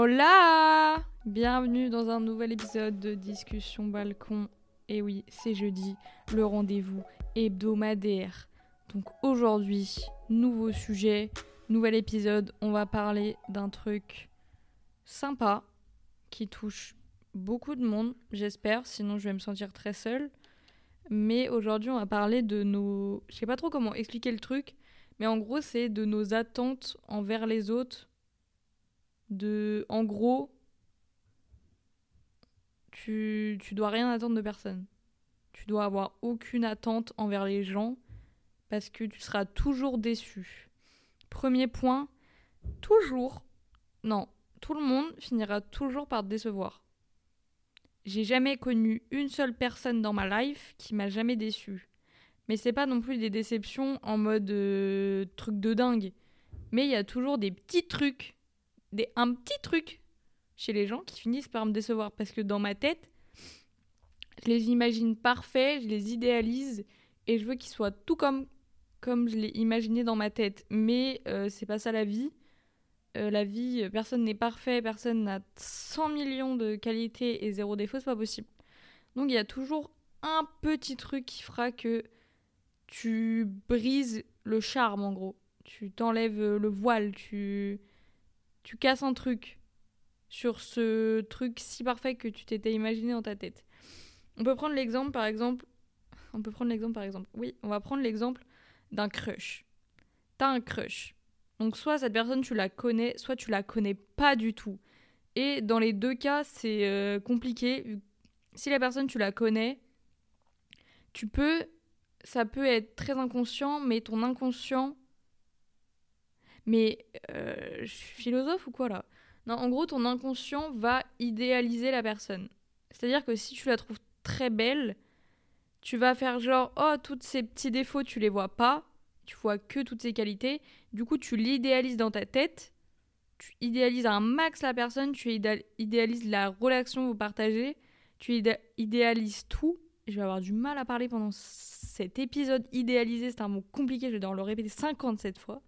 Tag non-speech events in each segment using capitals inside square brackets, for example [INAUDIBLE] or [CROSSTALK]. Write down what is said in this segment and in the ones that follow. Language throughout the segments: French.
Hola Bienvenue dans un nouvel épisode de Discussion Balcon. Et oui, c'est jeudi, le rendez-vous hebdomadaire. Donc aujourd'hui, nouveau sujet, nouvel épisode. On va parler d'un truc sympa qui touche beaucoup de monde, j'espère, sinon je vais me sentir très seule. Mais aujourd'hui, on va parler de nos. Je sais pas trop comment expliquer le truc, mais en gros, c'est de nos attentes envers les autres. De. En gros, tu, tu dois rien attendre de personne. Tu dois avoir aucune attente envers les gens parce que tu seras toujours déçu. Premier point, toujours. Non, tout le monde finira toujours par te décevoir. J'ai jamais connu une seule personne dans ma life qui m'a jamais déçu. Mais c'est pas non plus des déceptions en mode euh, truc de dingue. Mais il y a toujours des petits trucs, des, un petit truc chez les gens qui finissent par me décevoir. Parce que dans ma tête, je les imagine parfaits, je les idéalise et je veux qu'ils soient tout comme, comme je l'ai imaginé dans ma tête. Mais euh, c'est pas ça la vie. Euh, la vie, euh, personne n'est parfait, personne n'a 100 millions de qualités et zéro défaut, c'est pas possible. Donc il y a toujours un petit truc qui fera que tu brises le charme en gros. Tu t'enlèves le voile, tu, tu casses un truc sur ce truc si parfait que tu t'étais imaginé dans ta tête. On peut prendre l'exemple par exemple. On peut prendre l'exemple par exemple. Oui, on va prendre l'exemple d'un crush. T'as un crush. Donc soit cette personne tu la connais, soit tu la connais pas du tout. Et dans les deux cas, c'est euh, compliqué. Si la personne tu la connais, tu peux ça peut être très inconscient, mais ton inconscient mais euh, je suis philosophe ou quoi là? Non, en gros, ton inconscient va idéaliser la personne. C'est-à-dire que si tu la trouves très belle, tu vas faire genre oh tous ces petits défauts tu les vois pas, tu vois que toutes ses qualités. Du coup, tu l'idéalises dans ta tête. Tu idéalises un max la personne, tu idéalises la relation que vous partagez, tu idéalises tout. Je vais avoir du mal à parler pendant cet épisode idéalisé, c'est un mot compliqué, je vais devoir le répéter 57 fois.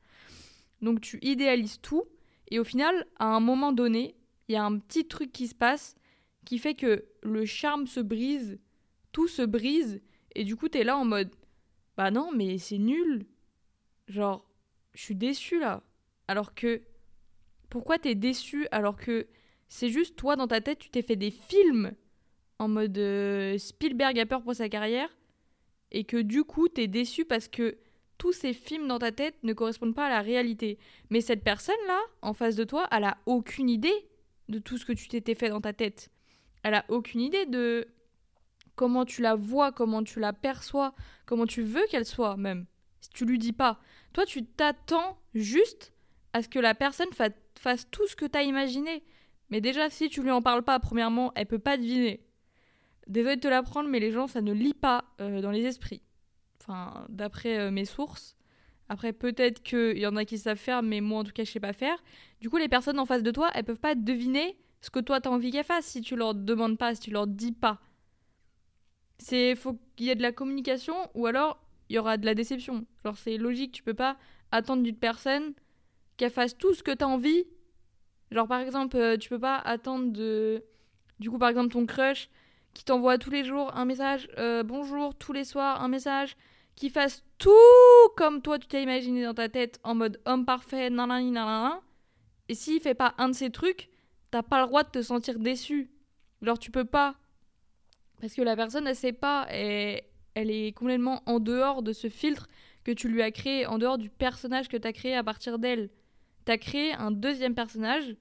Donc tu idéalises tout, et au final, à un moment donné, il y a un petit truc qui se passe qui fait que le charme se brise, tout se brise, et du coup, tu es là en mode Bah non, mais c'est nul. Genre, je suis déçu là. Alors que. Pourquoi t'es déçu alors que c'est juste toi dans ta tête, tu t'es fait des films en mode euh, Spielberg a peur pour sa carrière et que du coup t'es déçu parce que tous ces films dans ta tête ne correspondent pas à la réalité. Mais cette personne-là, en face de toi, elle a aucune idée de tout ce que tu t'étais fait dans ta tête. Elle a aucune idée de comment tu la vois, comment tu la perçois, comment tu veux qu'elle soit même. Si tu lui dis pas. Toi, tu t'attends juste à ce que la personne fasse tout ce que tu as imaginé. Mais déjà, si tu lui en parles pas, premièrement, elle peut pas deviner. Désolé de te l'apprendre, mais les gens, ça ne lit pas euh, dans les esprits. D'après euh, mes sources. Après, peut-être qu'il y en a qui savent faire, mais moi, en tout cas, je sais pas faire. Du coup, les personnes en face de toi, elles peuvent pas deviner ce que toi, tu as envie qu'elles fassent si tu leur demandes pas, si tu leur dis pas. C'est faut qu'il y ait de la communication ou alors il y aura de la déception. Genre, c'est logique, tu peux pas attendre d'une personne qu'elle fasse tout ce que tu as envie. Genre, par exemple, euh, tu peux pas attendre de. Du coup, par exemple, ton crush qui t'envoie tous les jours un message, euh, bonjour, tous les soirs un message, qui fasse tout comme toi tu t'as imaginé dans ta tête en mode homme parfait, nanani nanana. Et s'il fait pas un de ces trucs, t'as pas le droit de te sentir déçu. Genre, tu peux pas. Parce que la personne, elle sait pas. Elle est complètement en dehors de ce filtre que tu lui as créé, en dehors du personnage que tu as créé à partir d'elle. Tu as créé un deuxième personnage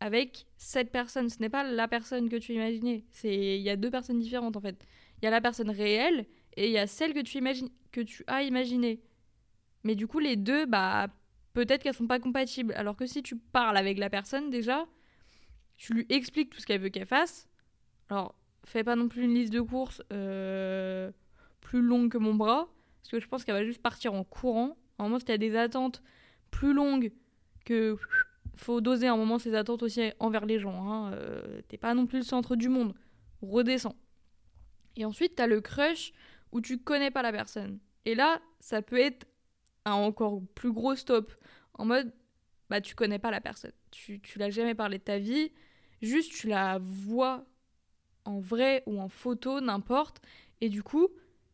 avec cette personne. Ce n'est pas la personne que tu imaginais. Il y a deux personnes différentes en fait. Il y a la personne réelle et il y a celle que tu, imagines, que tu as imaginée. Mais du coup, les deux, bah, peut-être qu'elles sont pas compatibles. Alors que si tu parles avec la personne déjà, tu lui expliques tout ce qu'elle veut qu'elle fasse. Alors, fais pas non plus une liste de courses. Euh plus longue que mon bras, parce que je pense qu'elle va juste partir en courant. Un moment, si tu as des attentes plus longues que. Faut doser un moment ces attentes aussi envers les gens. Hein. Euh, T'es pas non plus le centre du monde. Redescends. Et ensuite, tu as le crush où tu connais pas la personne. Et là, ça peut être un encore plus gros stop. En mode, bah tu connais pas la personne. Tu, tu l'as jamais parlé de ta vie, juste tu la vois en vrai ou en photo, n'importe, et du coup,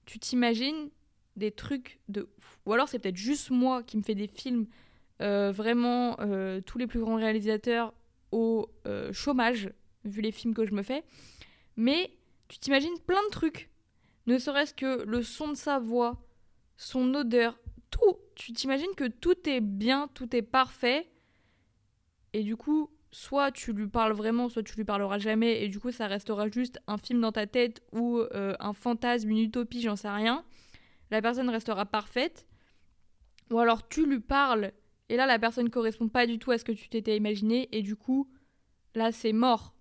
tu t'imagines des trucs de Ou alors c'est peut-être juste moi qui me fais des films euh, vraiment euh, tous les plus grands réalisateurs au euh, chômage, vu les films que je me fais. Mais tu t'imagines plein de trucs. Ne serait-ce que le son de sa voix, son odeur, tout. Tu t'imagines que tout est bien, tout est parfait. Et du coup, soit tu lui parles vraiment, soit tu lui parleras jamais. Et du coup, ça restera juste un film dans ta tête ou un fantasme, une utopie, j'en sais rien. La personne restera parfaite. Ou alors tu lui parles et là, la personne correspond pas du tout à ce que tu t'étais imaginé. Et du coup, là, c'est mort.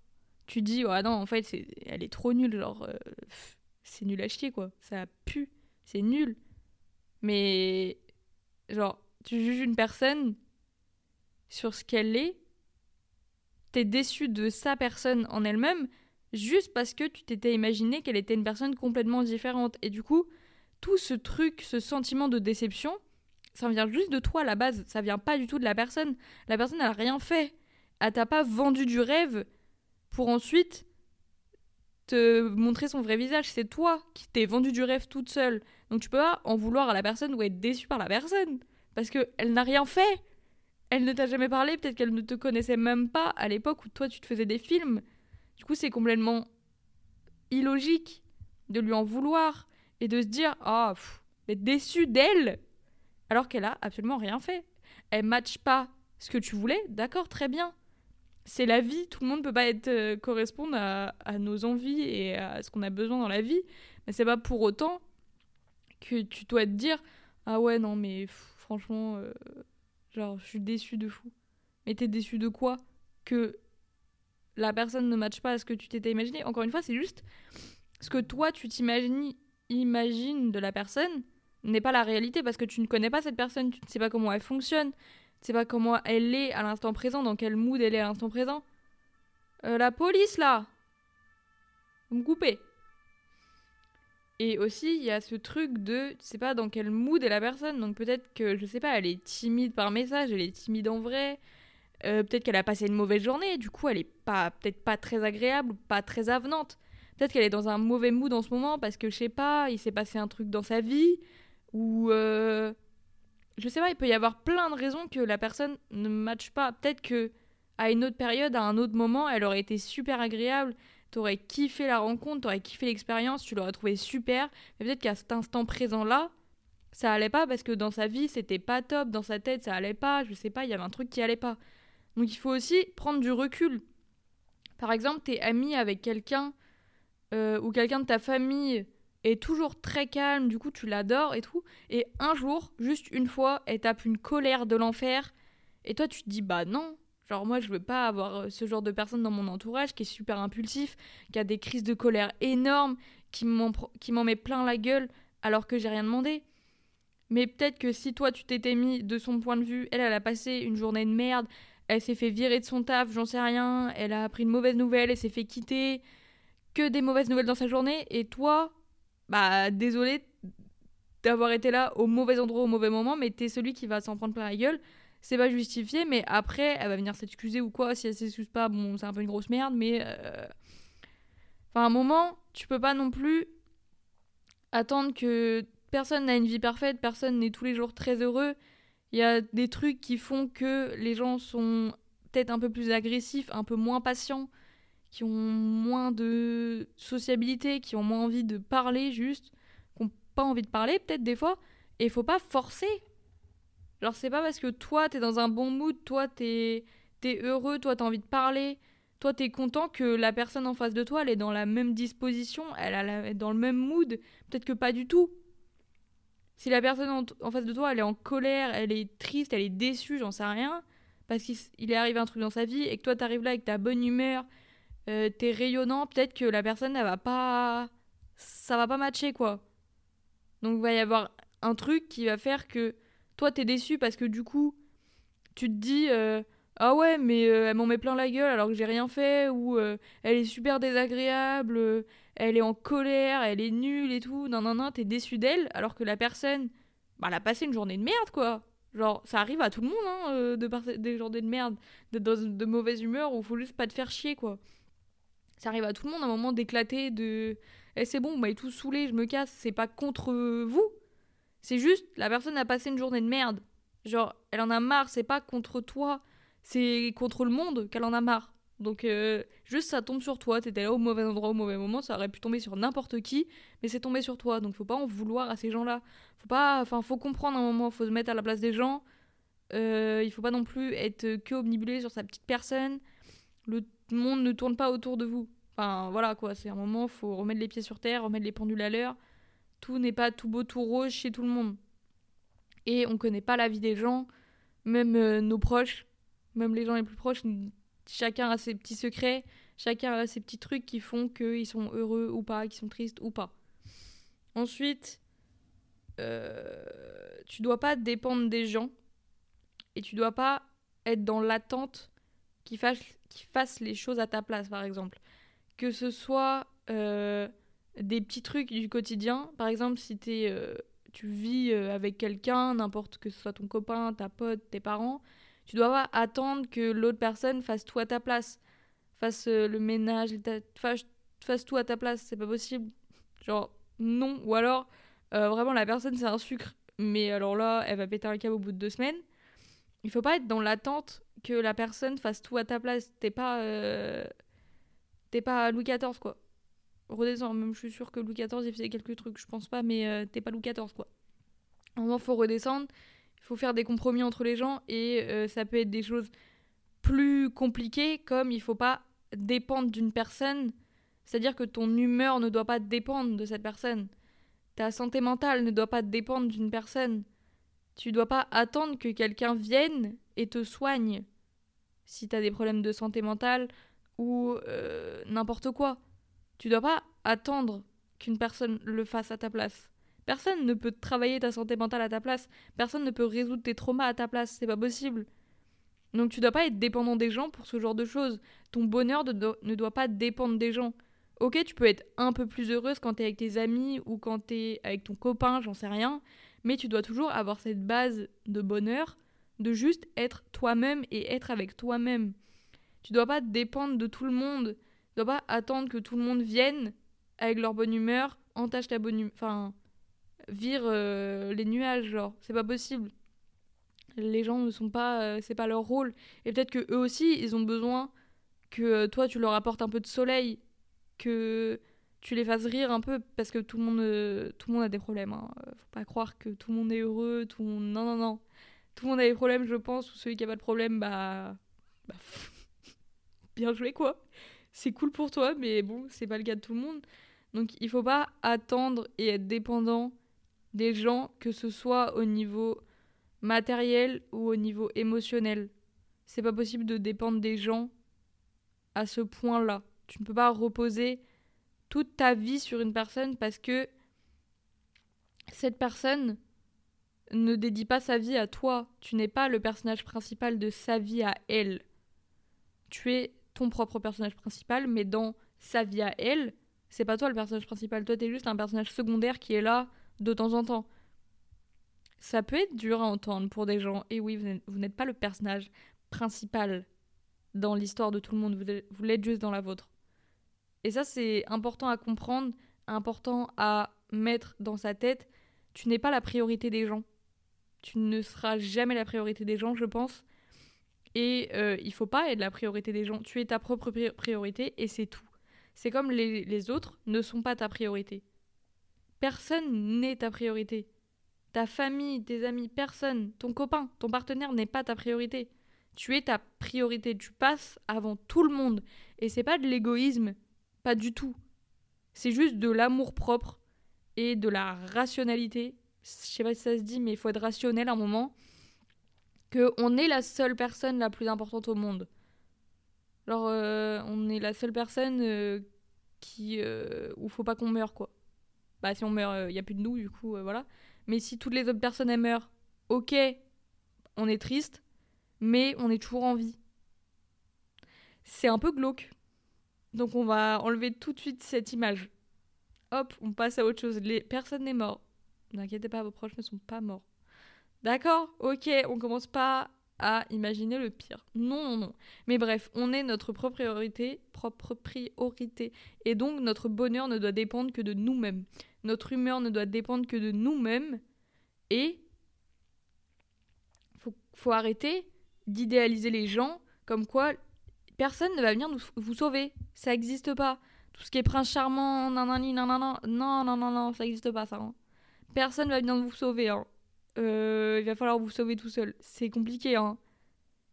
Tu dis, oh non, en fait, elle est trop nulle. Genre, euh, c'est nul à chier, quoi. Ça pue. C'est nul. Mais, genre, tu juges une personne sur ce qu'elle est. T'es déçu de sa personne en elle-même juste parce que tu t'étais imaginé qu'elle était une personne complètement différente. Et du coup, tout ce truc, ce sentiment de déception, ça vient juste de toi à la base, ça vient pas du tout de la personne. La personne, elle a rien fait. Elle t'a pas vendu du rêve pour ensuite te montrer son vrai visage. C'est toi qui t'es vendu du rêve toute seule. Donc tu peux pas en vouloir à la personne ou être déçu par la personne. Parce qu'elle n'a rien fait. Elle ne t'a jamais parlé, peut-être qu'elle ne te connaissait même pas à l'époque où toi tu te faisais des films. Du coup, c'est complètement illogique de lui en vouloir et de se dire Ah, oh, d'être déçu d'elle alors qu'elle a absolument rien fait. Elle matche pas ce que tu voulais, d'accord, très bien. C'est la vie, tout le monde peut pas être euh, correspondre à, nos envies et à ce qu'on a besoin dans la vie, mais c'est pas pour autant que tu dois te dire ah ouais non mais franchement euh, genre je suis déçu de fou. Mais t'es déçu de quoi? Que la personne ne matche pas à ce que tu t'étais imaginé. Encore une fois, c'est juste ce que toi tu t'imagines imagines de la personne n'est pas la réalité parce que tu ne connais pas cette personne, tu ne sais pas comment elle fonctionne, sais pas comment elle est à l'instant présent, dans quel mood elle est à l'instant présent. Euh, la police là. Vous me coupez. Et aussi, il y a ce truc de, tu sais pas dans quel mood est la personne, donc peut-être que, je sais pas, elle est timide par message, elle est timide en vrai, euh, peut-être qu'elle a passé une mauvaise journée, du coup elle est pas, peut-être pas très agréable, pas très avenante. Peut-être qu'elle est dans un mauvais mood en ce moment parce que je sais pas, il s'est passé un truc dans sa vie, ou euh, je sais pas, il peut y avoir plein de raisons que la personne ne matche pas. Peut-être que à une autre période, à un autre moment, elle aurait été super agréable, t'aurais kiffé la rencontre, t'aurais kiffé l'expérience, tu l'aurais trouvé super. Mais peut-être qu'à cet instant présent-là, ça allait pas parce que dans sa vie, c'était pas top, dans sa tête, ça allait pas, je sais pas, il y avait un truc qui allait pas. Donc il faut aussi prendre du recul. Par exemple, t'es ami avec quelqu'un euh, ou quelqu'un de ta famille est toujours très calme, du coup tu l'adores et tout. Et un jour, juste une fois, elle tape une colère de l'enfer. Et toi tu te dis bah non, genre moi je veux pas avoir euh, ce genre de personne dans mon entourage qui est super impulsif, qui a des crises de colère énormes, qui m'en met plein la gueule alors que j'ai rien demandé. Mais peut-être que si toi tu t'étais mis de son point de vue, elle, elle a passé une journée de merde, elle s'est fait virer de son taf, j'en sais rien, elle a appris une mauvaise nouvelle, elle s'est fait quitter, que des mauvaises nouvelles dans sa journée, et toi, bah désolé d'avoir été là au mauvais endroit au mauvais moment, mais t'es celui qui va s'en prendre plein la gueule. C'est pas justifié, mais après, elle va venir s'excuser ou quoi. Si elle s'excuse pas, bon, c'est un peu une grosse merde, mais. Euh, enfin, à un moment, tu peux pas non plus attendre que personne n'a une vie parfaite, personne n'est tous les jours très heureux. Il y a des trucs qui font que les gens sont peut-être un peu plus agressifs, un peu moins patients qui ont moins de sociabilité, qui ont moins envie de parler juste, qui n'ont pas envie de parler peut-être des fois, et il faut pas forcer. Genre c'est pas parce que toi t'es dans un bon mood, toi t'es es heureux, toi t'as envie de parler, toi t'es content que la personne en face de toi elle est dans la même disposition, elle, est dans le même mood, peut-être que pas du tout. Si la personne en, face de toi elle est en colère, elle est triste, elle est déçue, j'en sais rien, parce qu'il est arrivé un truc dans sa vie et que toi t'arrives là avec ta bonne humeur, euh, t'es rayonnant, peut-être que la personne, elle va pas. Ça va pas matcher, quoi. Donc, il va y avoir un truc qui va faire que toi, t'es déçu parce que du coup, tu te dis. Euh, ah ouais, mais euh, elle m'en met plein la gueule alors que j'ai rien fait, ou elle est super désagréable, elle est en colère, elle est nulle et tout. Non, non, non, t'es déçu d'elle alors que la personne, bah, elle a passé une journée de merde, quoi. Genre, ça arrive à tout le monde, hein, de passer des journées de merde, d'être dans de mauvaise humeur, où faut juste pas te faire chier, quoi. Ça arrive à tout le monde à un moment d'éclater, de. Eh, c'est bon, vous m'avez tout saoulé, je me casse. C'est pas contre vous. C'est juste, la personne a passé une journée de merde. Genre, elle en a marre, c'est pas contre toi, c'est contre le monde qu'elle en a marre. Donc, euh, juste ça tombe sur toi, t'étais là au mauvais endroit au mauvais moment, ça aurait pu tomber sur n'importe qui, mais c'est tombé sur toi. Donc, faut pas en vouloir à ces gens-là. Faut pas. Enfin, faut comprendre un moment, faut se mettre à la place des gens. Euh, il faut pas non plus être que omnibulé sur sa petite personne. Le monde ne tourne pas autour de vous. Enfin, voilà quoi, c'est un moment, faut remettre les pieds sur terre, remettre les pendules à l'heure. Tout n'est pas tout beau, tout rose chez tout le monde. Et on connaît pas la vie des gens, même euh, nos proches, même les gens les plus proches, chacun a ses petits secrets, chacun a ses petits trucs qui font qu'ils sont heureux ou pas, qu'ils sont tristes ou pas. Ensuite, euh, tu dois pas dépendre des gens et tu dois pas être dans l'attente qu'ils fassent, les choses à ta place, par exemple. Que ce soit euh, des petits trucs du quotidien, par exemple, si euh, tu vis avec quelqu'un, n'importe que ce soit ton copain, ta pote, tes parents, tu dois pas attendre que l'autre personne fasse tout à ta place, fasse euh, le ménage, fasse, tout à ta place. C'est pas possible. Genre, non. Ou alors, euh, vraiment, la personne, c'est un sucre. Mais alors là, elle va péter un câble au bout de deux semaines. Il faut pas être dans l'attente que la personne fasse tout à ta place. T'es pas. Euh, t'es pas Louis XIV, quoi. Redescends. Même, je suis sûre que Louis XIV, il faisait quelques trucs. Je pense pas, mais t'es pas Louis XIV, quoi. À un moment, faut redescendre il faut faire des compromis entre les gens et euh, ça peut être des choses plus compliquées comme il faut pas dépendre d'une personne, c'est-à-dire que ton humeur ne doit pas dépendre de cette personne. Ta santé mentale ne doit pas dépendre d'une personne. Tu dois pas attendre que quelqu'un vienne et te soigne si tu as des problèmes de santé mentale ou euh, n'importe quoi. Tu dois pas attendre qu'une personne le fasse à ta place. Personne ne peut travailler ta santé mentale à ta place. Personne ne peut résoudre tes traumas à ta place. C'est pas possible. Donc tu dois pas être dépendant des gens pour ce genre de choses. Ton bonheur ne doit pas dépendre des gens. Ok, tu peux être un peu plus heureuse quand t'es avec tes amis ou quand t'es avec ton copain, j'en sais rien. Mais tu dois toujours avoir cette base de bonheur, de juste être toi-même et être avec toi-même. Tu dois pas dépendre de tout le monde. Tu dois pas attendre que tout le monde vienne avec leur bonne humeur, entache ta bonne humeur. Enfin, vire euh, les nuages, genre, c'est pas possible. Les gens ne sont pas, euh, c'est pas leur rôle. Et peut-être que eux aussi, ils ont besoin que euh, toi tu leur apportes un peu de soleil, que tu les fasses rire un peu, parce que tout le monde, tout le monde a des problèmes. Hein. Faut pas croire que tout le monde est heureux, tout le monde, non non non, tout le monde a des problèmes, je pense. Ou celui qui a pas de problème, bah, bah [LAUGHS] bien joué quoi. C'est cool pour toi, mais bon, c'est pas le cas de tout le monde. Donc il faut pas attendre et être dépendant des gens, que ce soit au niveau matériel ou au niveau émotionnel. C'est pas possible de dépendre des gens à ce point-là. Tu ne peux pas reposer toute ta vie sur une personne parce que cette personne ne dédie pas sa vie à toi. Tu n'es pas le personnage principal de sa vie à elle. Tu es ton propre personnage principal, mais dans sa vie à elle, c'est pas toi le personnage principal. Toi, t'es juste un personnage secondaire qui est là de temps en temps. Ça peut être dur à entendre pour des gens. Et oui, vous n'êtes pas le personnage principal dans l'histoire de tout le monde. Vous l'êtes juste dans la vôtre. Et ça, c'est important à comprendre, important à mettre dans sa tête. Tu n'es pas la priorité des gens. Tu ne seras jamais la priorité des gens, je pense. Et euh, il faut pas être la priorité des gens. Tu es ta propre priorité et c'est tout. C'est comme les autres ne sont pas ta priorité. Personne n'est ta priorité. Ta famille, tes amis, personne. Ton copain, ton partenaire n'est pas ta priorité. Tu es ta priorité. Tu passes avant tout le monde. Et c'est pas de l'égoïsme. Pas du tout. C'est juste de l'amour propre et de la rationalité. Je sais pas si ça se dit, mais il faut être rationnel à un moment. Que on est la seule personne la plus importante au monde. Alors, euh, on est la seule personne euh, qui, euh, où faut pas qu'on meure, quoi bah si on meurt, il euh, n'y a plus de nous, du coup, voilà. Mais si toutes les autres personnes elles meurent, ok, on est triste, mais on est toujours en vie. C'est un peu glauque. Donc on va enlever tout de suite cette image. Hop, on passe à autre chose. Les... Personne n'est mort. N'inquiétez pas, vos proches ne sont pas morts. D'accord? Ok, on commence pas à imaginer le pire. Non, non, non. Mais bref, on est notre propre priorité, propre priorité. Et donc, notre bonheur ne doit dépendre que de nous-mêmes. Notre humeur ne doit dépendre que de nous-mêmes. Et faut, faut arrêter d'idéaliser les gens comme quoi personne ne va venir vous sauver. Ça n'existe pas. Tout ce qui est prince charmant, nanani, nanana, non, non, non, non, ça n'existe pas, ça. Hein. Personne va venir vous sauver. Hein. Euh, il va falloir vous sauver tout seul. C'est compliqué, hein.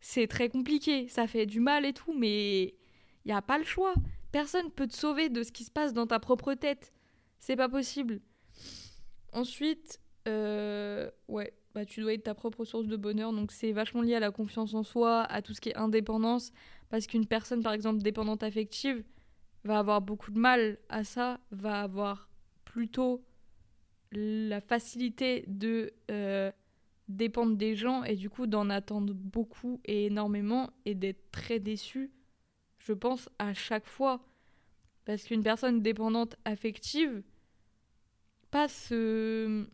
C'est très compliqué. Ça fait du mal et tout, mais il n'y a pas le choix. Personne peut te sauver de ce qui se passe dans ta propre tête. C'est pas possible. Ensuite, euh, ouais, bah, tu dois être ta propre source de bonheur. Donc c'est vachement lié à la confiance en soi, à tout ce qui est indépendance. Parce qu'une personne, par exemple, dépendante affective, va avoir beaucoup de mal à ça, va avoir plutôt la facilité de euh, dépendre des gens et du coup d'en attendre beaucoup et énormément et d'être très déçu, je pense, à chaque fois. Parce qu'une personne dépendante affective, pas se.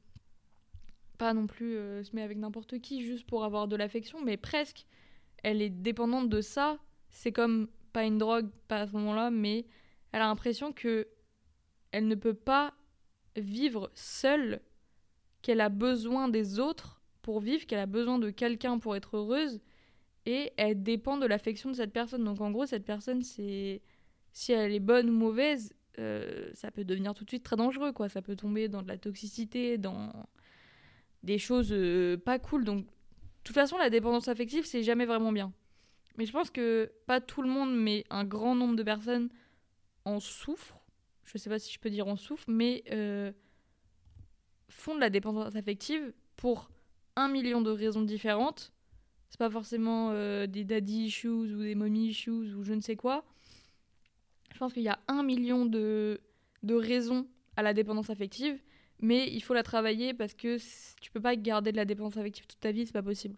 Pas non plus euh, se met avec n'importe qui juste pour avoir de l'affection, mais presque. Elle est dépendante de ça. C'est comme, pas une drogue, pas à ce moment-là, mais elle a l'impression que elle ne peut pas vivre seule, qu'elle a besoin des autres pour vivre, qu'elle a besoin de quelqu'un pour être heureuse, et elle dépend de l'affection de cette personne. Donc en gros, cette personne, c'est si elle est bonne ou mauvaise, euh, ça peut devenir tout de suite très dangereux, quoi. Ça peut tomber dans de la toxicité, dans des choses euh, pas cool. Donc, de toute façon, la dépendance affective, c'est jamais vraiment bien. Mais je pense que pas tout le monde, mais un grand nombre de personnes en souffrent je sais pas si je peux dire en souffre, mais euh, font de la dépendance affective pour un million de raisons différentes. C'est pas forcément euh, des daddy issues ou des mommy issues ou je ne sais quoi. Je pense qu'il y a un million de raisons à la dépendance affective, mais il faut la travailler parce que tu peux pas garder de la dépendance affective toute ta vie, c'est pas possible.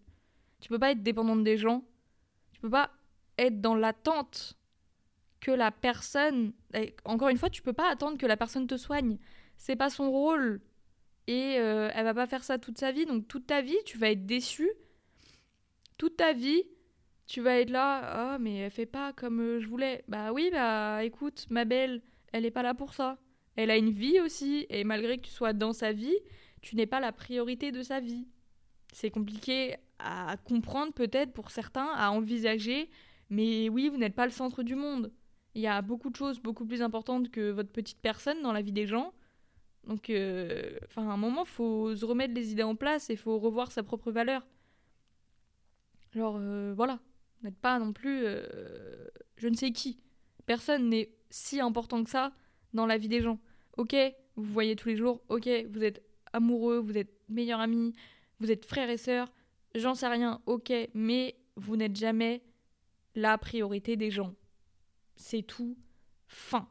Tu peux pas être dépendante des gens, tu peux pas être dans l'attente que la personne. Encore une fois, tu peux pas attendre que la personne te soigne. C'est pas son rôle. Et euh, elle va pas faire ça toute sa vie. Donc toute ta vie, tu vas être déçu. Toute ta vie, tu vas être là. Ah, mais elle fait pas comme euh, je voulais. Bah oui, bah écoute, ma belle, elle est pas là pour ça. Elle a une vie aussi. Et malgré que tu sois dans sa vie, tu n'es pas la priorité de sa vie. C'est compliqué à comprendre peut-être pour certains, à envisager. Mais oui, vous n'êtes pas le centre du monde. Il y a beaucoup de choses beaucoup plus importantes que votre petite personne dans la vie des gens. Donc, euh, à un moment, faut se remettre les idées en place et faut revoir sa propre valeur. Genre, euh, voilà. N'êtes pas non plus euh, je ne sais qui. Personne n'est si important que ça dans la vie des gens. Ok, vous voyez tous les jours. Ok, vous êtes amoureux, vous êtes meilleurs amis, vous êtes frères et sœurs. J'en sais rien. Ok, mais vous n'êtes jamais la priorité des gens c'est tout. Fin.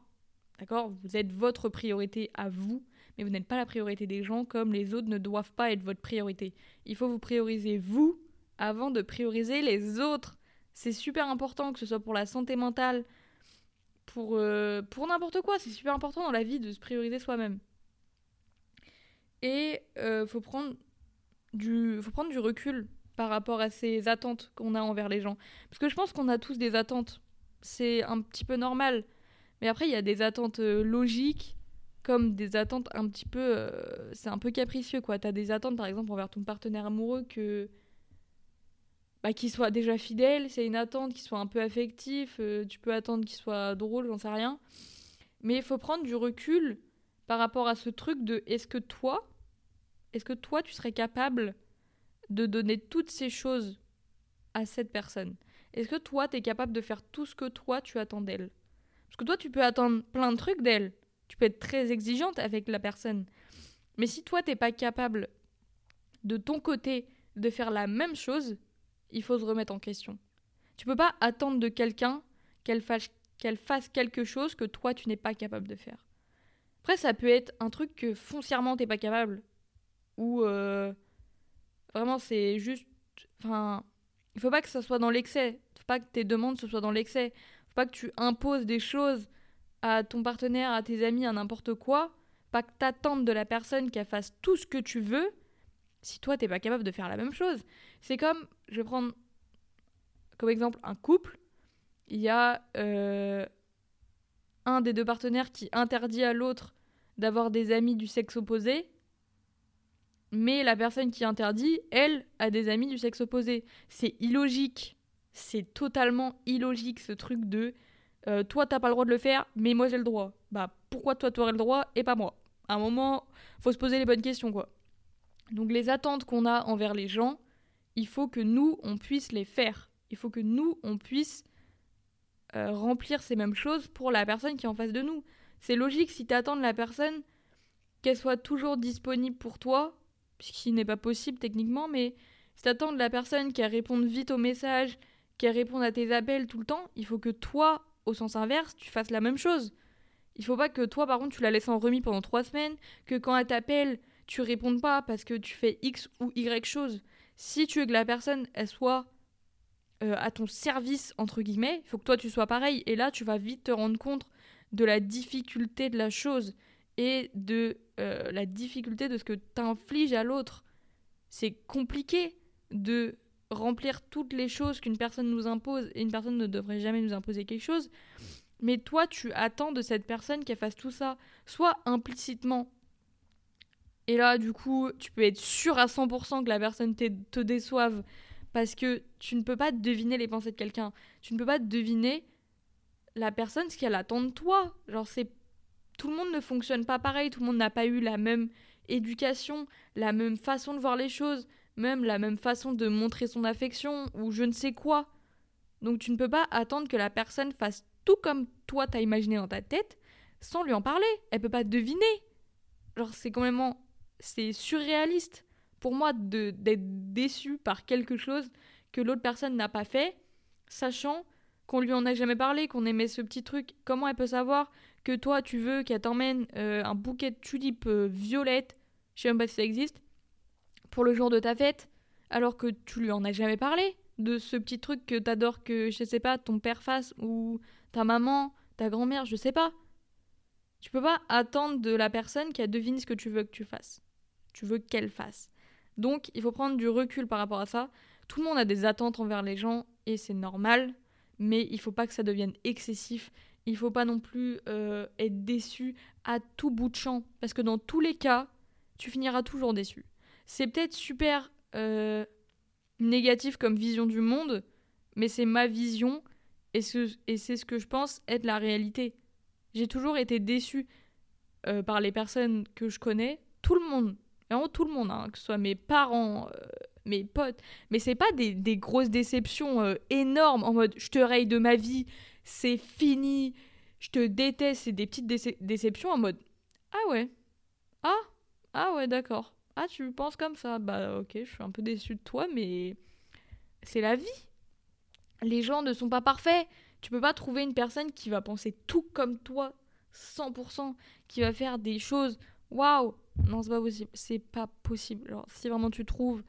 D'accord? Vous êtes votre priorité à vous, mais vous n'êtes pas la priorité des gens comme les autres ne doivent pas être votre priorité. Il faut vous prioriser vous avant de prioriser les autres. C'est super important que ce soit pour la santé mentale, pour, euh, pour n'importe quoi. C'est super important dans la vie de se prioriser soi-même. Et euh, faut prendre du faut prendre du recul par rapport à ces attentes qu'on a envers les gens. Parce que je pense qu'on a tous des attentes c'est un petit peu normal. Mais après, il y a des attentes euh, logiques, comme des attentes un petit peu. Euh, c'est un peu capricieux, quoi. T'as des attentes, par exemple, envers ton partenaire amoureux que. Bah, qu'il soit déjà fidèle, c'est une attente, qu'il soit un peu affectif, euh, tu peux attendre qu'il soit drôle, j'en sais rien. Mais il faut prendre du recul par rapport à ce truc de est-ce que toi, est-ce que toi, tu serais capable de donner toutes ces choses à cette personne? Est-ce que toi, tu es capable de faire tout ce que toi, tu attends d'elle? Parce que toi, tu peux attendre plein de trucs d'elle. Tu peux être très exigeante avec la personne. Mais si toi, t'es pas capable de ton côté de faire la même chose, il faut se remettre en question. Tu peux pas attendre de quelqu'un qu'elle fasse, quelque chose que toi, tu n'es pas capable de faire. Après, ça peut être un truc que foncièrement, t'es pas capable. Ou euh, vraiment, c'est juste... Enfin, il faut pas que ça soit dans l'excès. Faut pas que tes demandes ce soit dans l'excès. Faut pas que tu imposes des choses à ton partenaire, à tes amis, à n'importe quoi. Pas que t'attendes de la personne qu'elle fasse tout ce que tu veux si toi t'es pas capable de faire la même chose. C'est comme, je vais prendre comme exemple un couple, il y a euh, un des deux partenaires qui interdit à l'autre d'avoir des amis du sexe opposé, mais la personne qui interdit, elle, a des amis du sexe opposé. C'est illogique. C'est totalement illogique ce truc de euh, toi t'as pas le droit de le faire, mais moi j'ai le droit. Bah pourquoi toi tu aurais le droit et pas moi? À un moment, faut se poser les bonnes questions quoi. Donc les attentes qu'on a envers les gens, il faut que nous on puisse les faire. Il faut que nous on puisse euh, remplir ces mêmes choses pour la personne qui est en face de nous. C'est logique si tu attends de la personne qu'elle soit toujours disponible pour toi, puisqu'il n'est pas possible techniquement, mais si tu attends de la personne qu'elle réponde vite aux messages, qu'elle réponde à tes appels tout le temps, il faut que toi, au sens inverse, tu fasses la même chose. Il faut pas que toi, par contre, tu la laisses en remis pendant trois semaines, que quand elle t'appelle, tu répondes pas parce que tu fais X ou Y chose. Si tu veux que la personne, elle soit euh, à ton service, entre guillemets, il faut que toi, tu sois pareil. Et là, tu vas vite te rendre compte de la difficulté de la chose et de euh, la difficulté de ce que tu infliges à l'autre. C'est compliqué de remplir toutes les choses qu'une personne nous impose et une personne ne devrait jamais nous imposer quelque chose. Mais toi, tu attends de cette personne qu'elle fasse tout ça, soit implicitement. Et là, du coup, tu peux être sûr à 100% que la personne te déçoive parce que tu ne peux pas deviner les pensées de quelqu'un. Tu ne peux pas deviner la personne ce qu'elle attend de toi. Genre. Tout le monde ne fonctionne pas pareil, tout le monde n'a pas eu la même éducation, la même façon de voir les choses, même la même façon de montrer son affection ou je ne sais quoi. Donc tu ne peux pas attendre que la personne fasse tout comme toi t'as imaginé dans ta tête sans lui en parler. Elle peut pas deviner. Genre c'est même c'est surréaliste pour moi d'être déçu par quelque chose que l'autre personne n'a pas fait, sachant qu'on lui en a jamais parlé, qu'on aimait ce petit truc. Comment elle peut savoir que toi tu veux qu'elle t'emmène euh, un bouquet de tulipes euh, violettes, je sais même pas si ça existe, pour le jour de ta fête, alors que tu lui en as jamais parlé de ce petit truc que t'adores que je sais pas ton père fasse ou ta maman, ta grand-mère, je sais pas. Tu peux pas attendre de la personne qu'elle devine ce que tu veux que tu fasses. Tu veux qu'elle fasse. Donc, il faut prendre du recul par rapport à ça. Tout le monde a des attentes envers les gens et c'est normal, mais il faut pas que ça devienne excessif. Il faut pas non plus euh, être déçu à tout bout de champ parce que dans tous les cas, tu finiras toujours déçu. C'est peut-être super euh, négatif comme vision du monde, mais c'est ma vision et, c'est ce que je pense être la réalité. J'ai toujours été déçu euh, par les personnes que je connais, tout le monde, Vraiment tout le monde, hein, que ce soit mes parents, euh, mes potes. Mais c'est pas des, grosses déceptions euh, énormes en mode je te raye de ma vie, c'est fini, je te déteste. C'est des petites déceptions en mode ah ouais, ah, ah ouais, d'accord. Ah, tu penses comme ça Bah ok, je suis un peu déçu de toi, mais c'est la vie. Les gens ne sont pas parfaits. Tu peux pas trouver une personne qui va penser tout comme toi, 100%, qui va faire des choses waouh, non, c'est pas possible. C'est pas possible. Si vraiment tu trouves,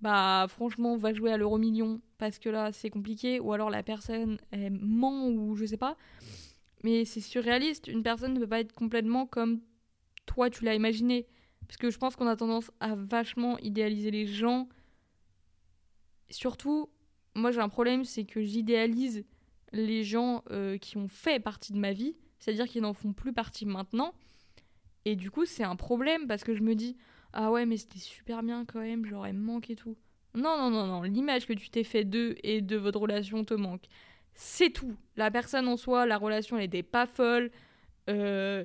bah franchement, va jouer à l'euro million parce que là, c'est compliqué. Ou alors la personne, ment ou je sais pas. Mais c'est surréaliste. Une personne ne peut pas être complètement comme toi, tu l'as imaginé. Parce que je pense qu'on a tendance à vachement idéaliser les gens. Surtout, moi j'ai un problème, c'est que j'idéalise les gens euh, qui ont fait partie de ma vie, c'est-à-dire qu'ils n'en font plus partie maintenant. Et du coup, c'est un problème parce que je me dis Ah ouais, mais c'était super bien quand même, j'aurais manqué tout. Non, non, non, non, l'image que tu t'es fait d'eux et de votre relation te manque. C'est tout. La personne en soi, la relation, elle était pas folle. Euh,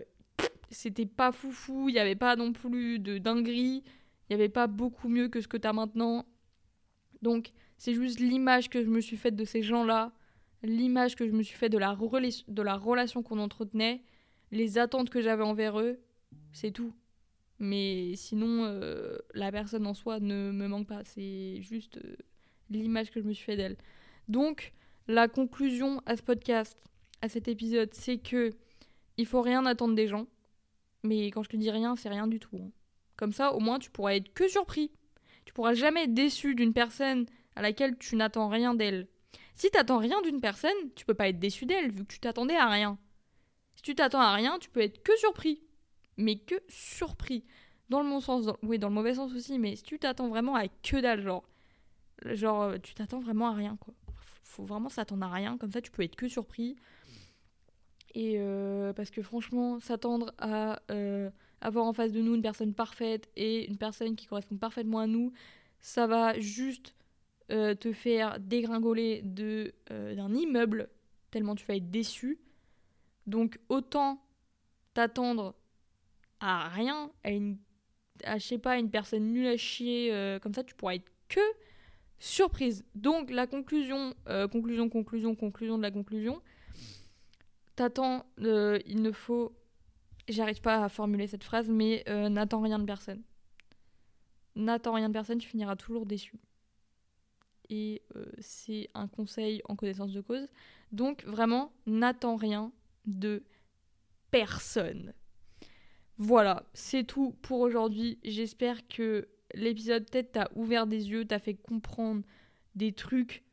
c'était pas foufou. Il n'y avait pas non plus de dinguerie. Il n'y avait pas beaucoup mieux que ce que tu as maintenant. Donc, c'est juste l'image que je me suis faite de ces gens-là. L'image que je me suis faite de de la relation qu'on entretenait. Les attentes que j'avais envers eux c'est tout. Mais sinon, euh, la personne en soi ne me manque pas. C'est juste euh, l'image que je me suis fait d'elle. Donc, la conclusion à ce podcast, à cet épisode, c'est que il faut rien attendre des gens. Mais quand je te dis rien, c'est rien du tout. Hein. Comme ça, au moins, tu pourras être que surpris. Tu pourras jamais être déçu d'une personne à laquelle tu n'attends rien d'elle. Si tu n'attends rien d'une personne, tu peux pas être déçu d'elle vu que tu t'attendais à rien. Si tu t'attends à rien, tu peux être que surpris mais que surpris. dans le bon sens, oui, dans le mauvais sens aussi, mais si tu t'attends vraiment à que dalle, genre, genre, euh, tu t'attends vraiment à rien, quoi. Faut vraiment s'attendre à rien, comme ça tu peux être que surpris. Et euh, parce que franchement, s'attendre à euh, avoir en face de nous une personne parfaite et une personne qui correspond parfaitement à nous, ça va juste te faire dégringoler d'un immeuble, tellement tu vas être déçu. Donc autant t'attendre à rien, à une à, je sais pas, une personne nulle à chier, euh, comme ça, tu pourras être que surprise. Donc, la conclusion, euh, conclusion, conclusion, conclusion de la conclusion, t'attends, euh, il ne faut, j'arrive pas à formuler cette phrase, mais n'attends rien de personne. N'attends rien de personne, tu finiras toujours déçu. Et c'est un conseil en connaissance de cause. Donc, vraiment, n'attends rien de personne. Voilà, c'est tout pour aujourd'hui. J'espère que l'épisode t'a ouvert des yeux, t'a fait comprendre des trucs.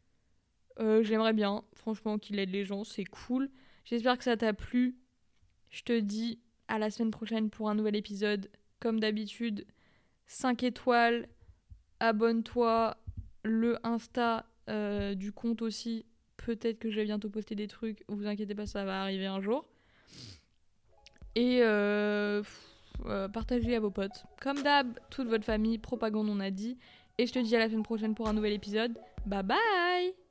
Euh, j'aimerais bien, franchement, qu'il aide les gens, c'est cool. J'espère que ça t'a plu. Je te dis à la semaine prochaine pour un nouvel épisode. Comme d'habitude, 5 étoiles, abonne-toi, le Insta euh, du compte aussi. Peut-être que je vais bientôt poster des trucs, vous inquiétez pas, ça va arriver un jour. Et euh, euh, partagez à vos potes. Comme d'hab, toute votre famille, propagande on a dit. Et je te dis à la semaine prochaine pour un nouvel épisode. Bye bye